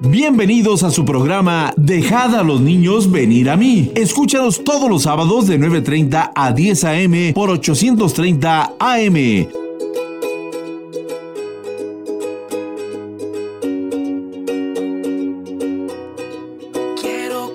Bienvenidos a su programa Dejad a los niños venir a mí. Escúchanos todos los sábados de 9.30 a 10 a.m. por 830 AM. Quiero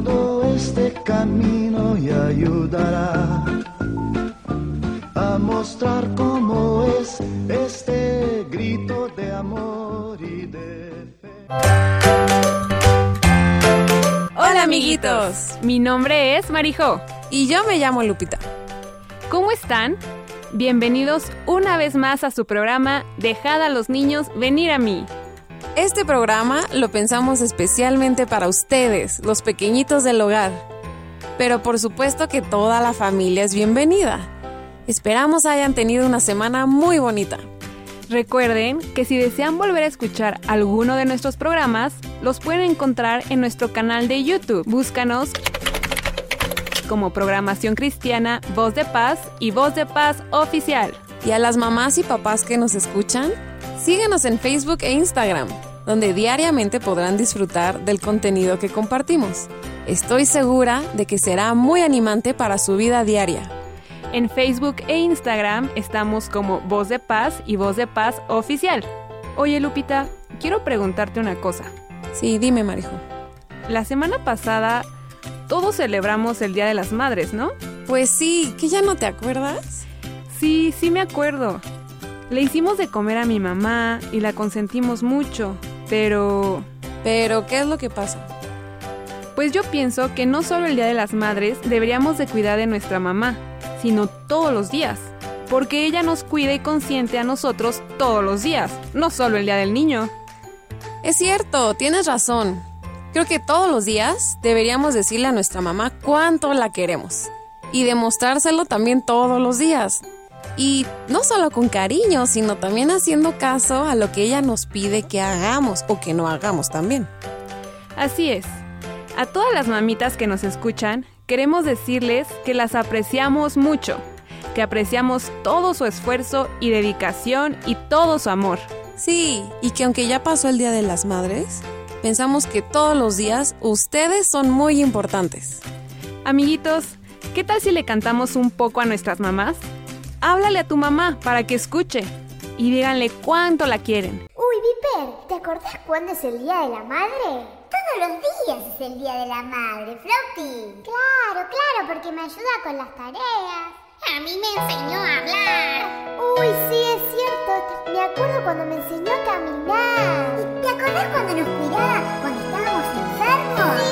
todo este camino y ayudará a mostrar cómo es este grito de amor y de fe. Hola amiguitos, mi nombre es Marijo Y yo me llamo Lupita. ¿Cómo están? Bienvenidos una vez más a su programa Dejad a los niños venir a mí. Este programa lo pensamos especialmente para ustedes, los pequeñitos del hogar. Pero por supuesto que toda la familia es bienvenida. Esperamos hayan tenido una semana muy bonita. Recuerden que si desean volver a escuchar alguno de nuestros programas, los pueden encontrar en nuestro canal de YouTube. Búscanos como Programación Cristiana, Voz de Paz y Voz de Paz Oficial. Y a las mamás y papás que nos escuchan, síguenos en Facebook e Instagram, donde diariamente podrán disfrutar del contenido que compartimos. Estoy segura de que será muy animante para su vida diaria. En Facebook e Instagram estamos como Voz de Paz y Voz de Paz Oficial. Oye Lupita, quiero preguntarte una cosa. Sí, dime, Marijo. La semana pasada todos celebramos el Día de las Madres, ¿no? Pues sí, ¿que ya no te acuerdas? Sí, sí me acuerdo. Le hicimos de comer a mi mamá y la consentimos mucho, pero... Pero, ¿qué es lo que pasa? Pues yo pienso que no solo el Día de las Madres deberíamos de cuidar de nuestra mamá, sino todos los días, porque ella nos cuida y consiente a nosotros todos los días, no solo el Día del Niño. Es cierto, tienes razón. Creo que todos los días deberíamos decirle a nuestra mamá cuánto la queremos y demostrárselo también todos los días. Y no solo con cariño, sino también haciendo caso a lo que ella nos pide que hagamos o que no hagamos también. Así es. A todas las mamitas que nos escuchan, queremos decirles que las apreciamos mucho, que apreciamos todo su esfuerzo y dedicación y todo su amor. Sí, y que aunque ya pasó el Día de las Madres, pensamos que todos los días ustedes son muy importantes. Amiguitos, ¿qué tal si le cantamos un poco a nuestras mamás? Háblale a tu mamá para que escuche y díganle cuánto la quieren. Uy, Viper, ¿te acordás cuándo es el Día de la Madre? Todos los días es el Día de la Madre, Floppy. Claro, claro, porque me ayuda con las tareas. A mí me enseñó a hablar. Uy, sí, es cierto. Me acuerdo cuando me enseñó a caminar. ¿Y ¿Te acordás cuando nos cuidaba cuando estábamos enfermos? Sí,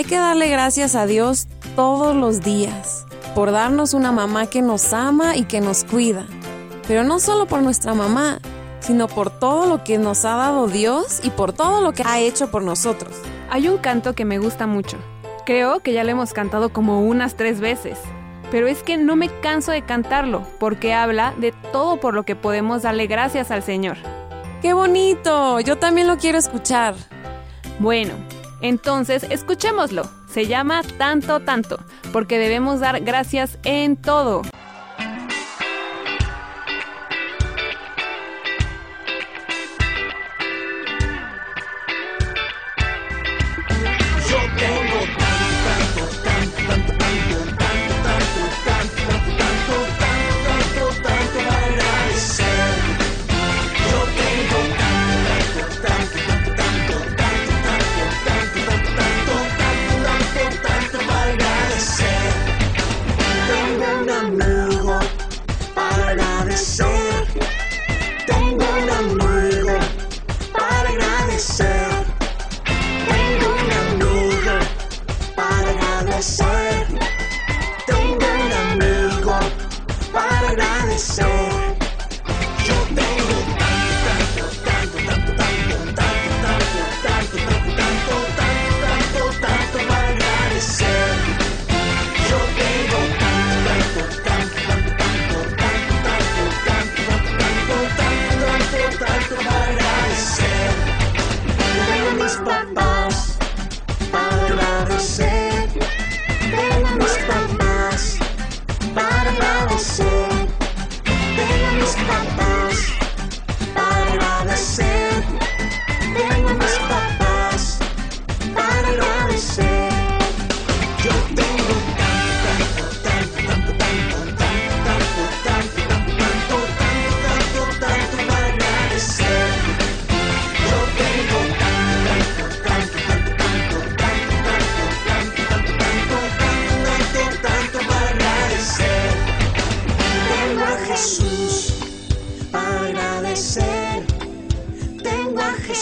Hay que darle gracias a Dios todos los días por darnos una mamá que nos ama y que nos cuida. Pero no solo por nuestra mamá, sino por todo lo que nos ha dado Dios y por todo lo que ha hecho por nosotros. Hay un canto que me gusta mucho. Creo que ya lo hemos cantado como unas tres veces. Pero es que no me canso de cantarlo, porque habla de todo por lo que podemos darle gracias al Señor. ¡Qué bonito! Yo también lo quiero escuchar. Bueno, entonces escuchémoslo. Se llama Tanto Tanto, porque debemos dar gracias en todo.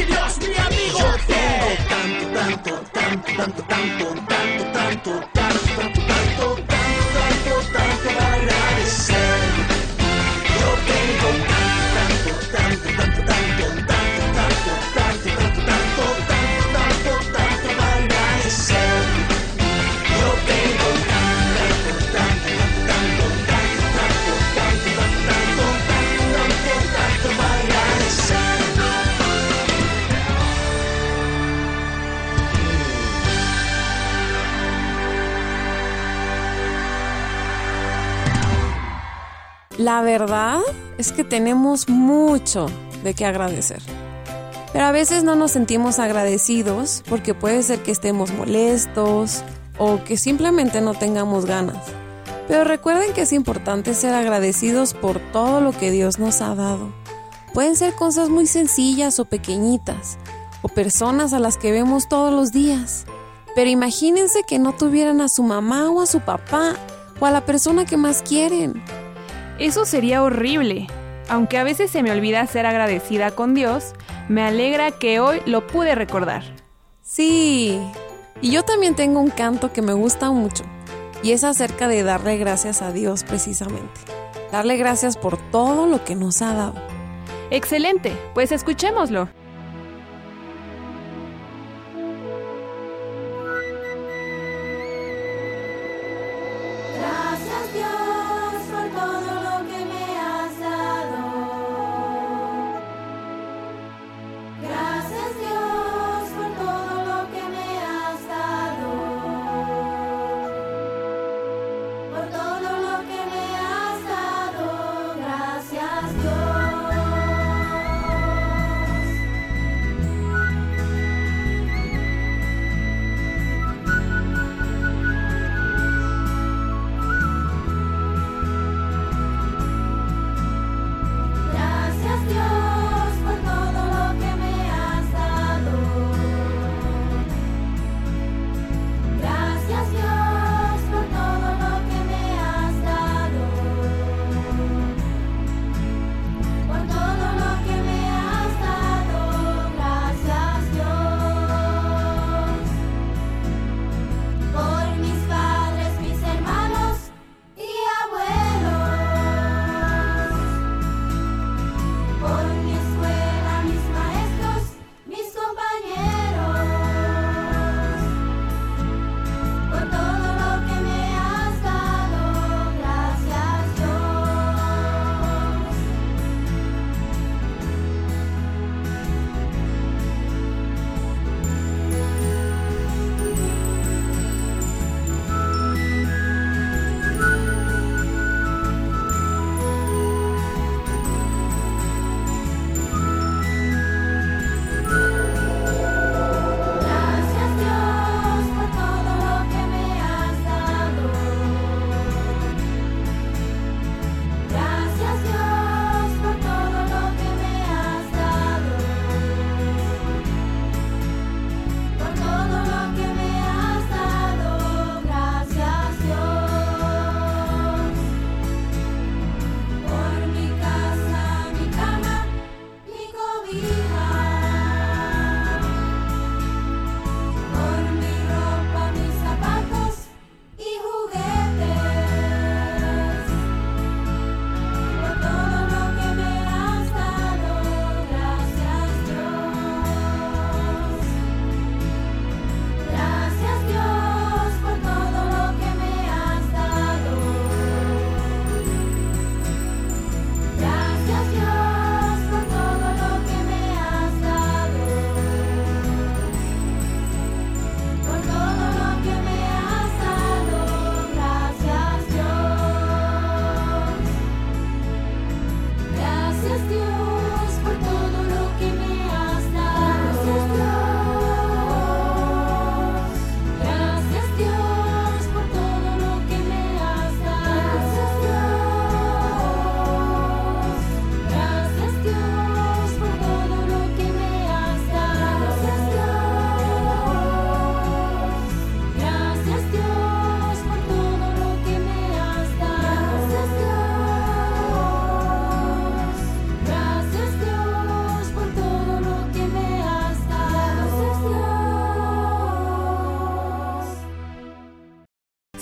mi Dios, mi amigo. Yo tengo tanto, tanto, tanto, tanto, tanto, tanto, tanto. tanto verdad es que tenemos mucho de qué agradecer. Pero a veces no nos sentimos agradecidos porque puede ser que estemos molestos o que simplemente no tengamos ganas. Pero recuerden que es importante ser agradecidos por todo lo que Dios nos ha dado. Pueden ser cosas muy sencillas o pequeñitas, o personas a las que vemos todos los días. Pero imagínense que no tuvieran a su mamá o a su papá o a la persona que más quieren. Eso sería horrible. Aunque a veces se me olvida ser agradecida con Dios, me alegra que hoy lo pude recordar. Sí, y yo también tengo un canto que me gusta mucho, y es acerca de darle gracias a Dios precisamente. Darle gracias por todo lo que nos ha dado. Excelente, pues escuchémoslo.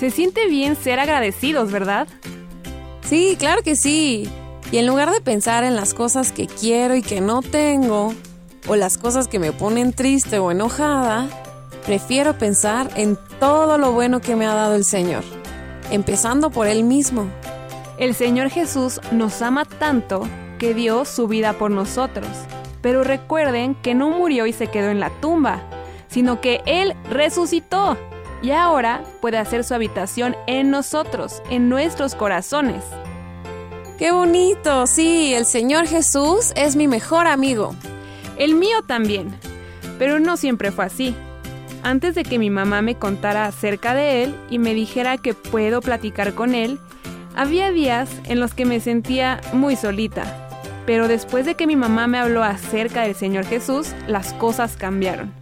Se siente bien ser agradecidos, ¿verdad? Sí, claro que sí. Y en lugar de pensar en las cosas que quiero y que no tengo, o las cosas que me ponen triste o enojada, prefiero pensar en todo lo bueno que me ha dado el Señor, empezando por Él mismo. El Señor Jesús nos ama tanto que dio su vida por nosotros. Pero recuerden que no murió y se quedó en la tumba, sino que Él resucitó y ahora puede hacer su habitación en nosotros, en nuestros corazones. ¡Qué bonito! Sí, el Señor Jesús es mi mejor amigo. El mío también. Pero no siempre fue así. Antes de que mi mamá me contara acerca de él y me dijera que puedo platicar con él, había días en los que me sentía muy solita. Pero después de que mi mamá me habló acerca del Señor Jesús, las cosas cambiaron.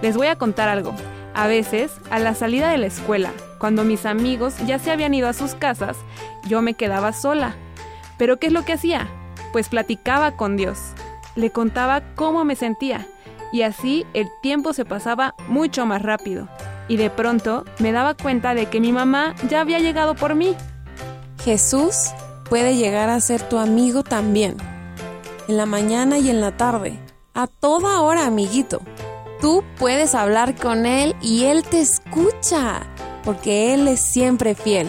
Les voy a contar algo. A veces, a la salida de la escuela, cuando mis amigos ya se habían ido a sus casas, yo me quedaba sola. ¿Pero qué es lo que hacía? Pues platicaba con Dios. Le contaba cómo me sentía y así el tiempo se pasaba mucho más rápido. Y de pronto me daba cuenta de que mi mamá ya había llegado por mí. Jesús puede llegar a ser tu amigo también. En la mañana y en la tarde. A toda hora, amiguito. Tú puedes hablar con Él y Él te escucha, porque Él es siempre fiel.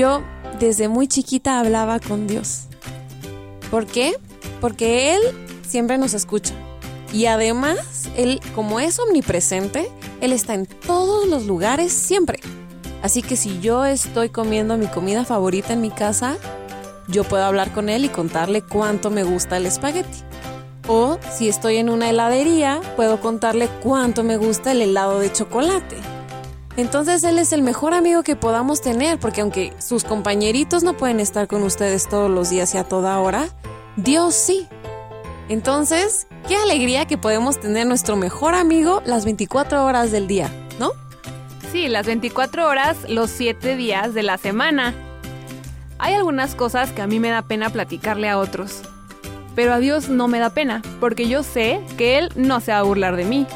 Yo desde muy chiquita hablaba con Dios. ¿Por qué? Porque Él siempre nos escucha. Y además, Él, como es omnipresente, Él está en todos los lugares siempre. Así que si yo estoy comiendo mi comida favorita en mi casa, yo puedo hablar con Él y contarle cuánto me gusta el espagueti. O si estoy en una heladería, puedo contarle cuánto me gusta el helado de chocolate. Entonces Él es el mejor amigo que podamos tener, porque aunque sus compañeritos no pueden estar con ustedes todos los días y a toda hora, Dios sí. Entonces, qué alegría que podemos tener nuestro mejor amigo las 24 horas del día, ¿no? Sí, las 24 horas, los 7 días de la semana. Hay algunas cosas que a mí me da pena platicarle a otros. Pero a Dios no me da pena, porque yo sé que Él no se va a burlar de mí.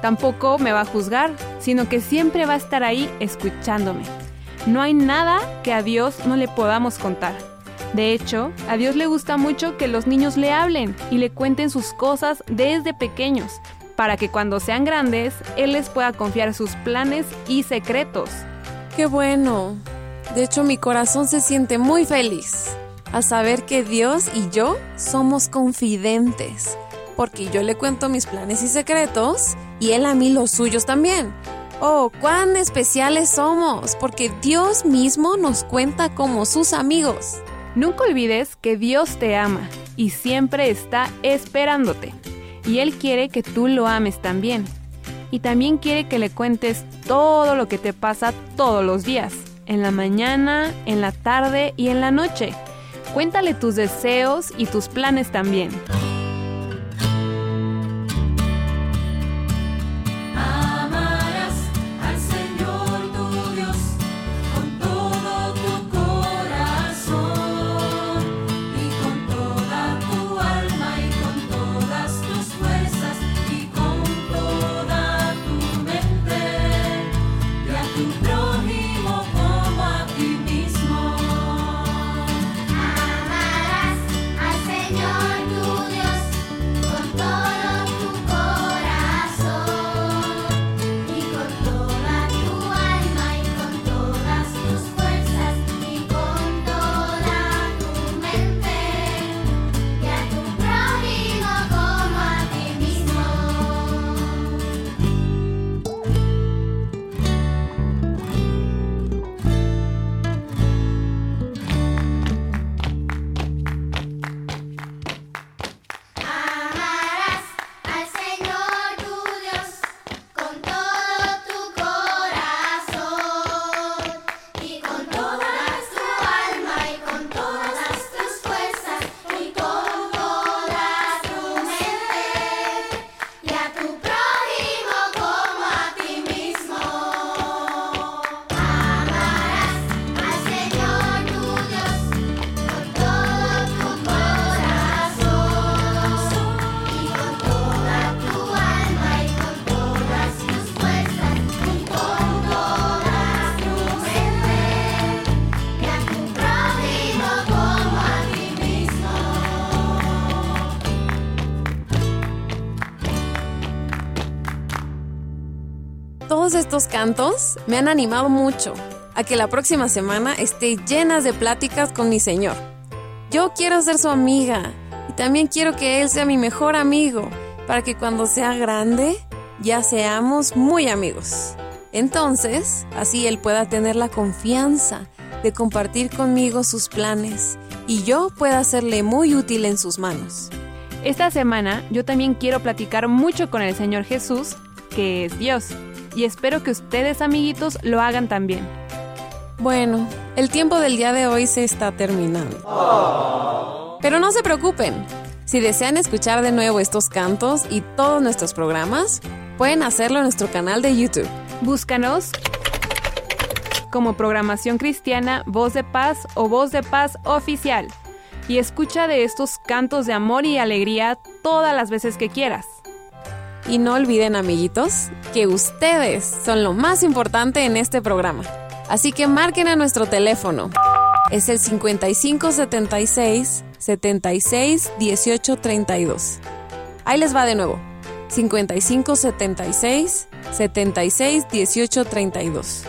Tampoco me va a juzgar, sino que siempre va a estar ahí escuchándome. No hay nada que a Dios no le podamos contar. De hecho, a Dios le gusta mucho que los niños le hablen y le cuenten sus cosas desde pequeños, para que cuando sean grandes, Él les pueda confiar sus planes y secretos. ¡Qué bueno! De hecho, mi corazón se siente muy feliz a saber que Dios y yo somos confidentes, porque yo le cuento mis planes y secretos y Él a mí los suyos también. Oh, cuán especiales somos, porque Dios mismo nos cuenta como sus amigos. Nunca olvides que Dios te ama y siempre está esperándote. Y Él quiere que tú lo ames también. Y también quiere que le cuentes todo lo que te pasa todos los días, en la mañana, en la tarde y en la noche. Cuéntale tus deseos y tus planes también. Estos cantos me han animado mucho a que la próxima semana esté llena de pláticas con mi Señor. Yo quiero ser su amiga y también quiero que Él sea mi mejor amigo para que cuando sea grande ya seamos muy amigos. Entonces, así Él pueda tener la confianza de compartir conmigo sus planes y yo pueda serle muy útil en sus manos. Esta semana yo también quiero platicar mucho con el Señor Jesús, que es Dios y espero que ustedes amiguitos lo hagan también. Bueno, el tiempo del día de hoy se está terminando. Pero no se preocupen, si desean escuchar de nuevo estos cantos y todos nuestros programas, pueden hacerlo en nuestro canal de YouTube. Búscanos como programación cristiana Voz de Paz o Voz de Paz Oficial y escucha de estos cantos de amor y alegría todas las veces que quieras. Y no olviden, amiguitos, que ustedes son lo más importante en este programa. Así que marquen a nuestro teléfono. Es el 5576 76 18 32. Ahí les va de nuevo. 5576 76 18 32.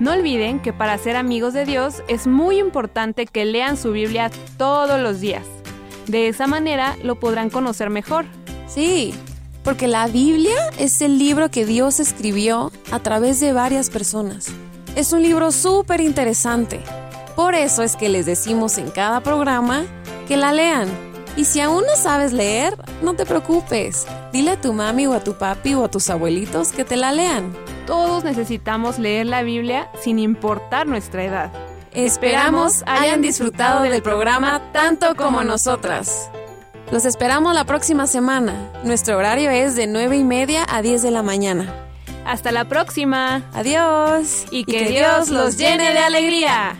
No olviden que para ser amigos de Dios es muy importante que lean su Biblia todos los días. De esa manera lo podrán conocer mejor. Sí, porque la Biblia es el libro que Dios escribió a través de varias personas. Es un libro súper interesante. Por eso es que les decimos en cada programa que la lean. Y si aún no sabes leer, no te preocupes. Dile a tu mami o a tu papi o a tus abuelitos que te la lean. Todos necesitamos leer la Biblia sin importar nuestra edad. Esperamos hayan disfrutado del programa tanto como nosotras. Los esperamos la próxima semana. Nuestro horario es de 9 y media a 10 de la mañana. Hasta la próxima. Adiós. Y que, Dios los llene de alegría.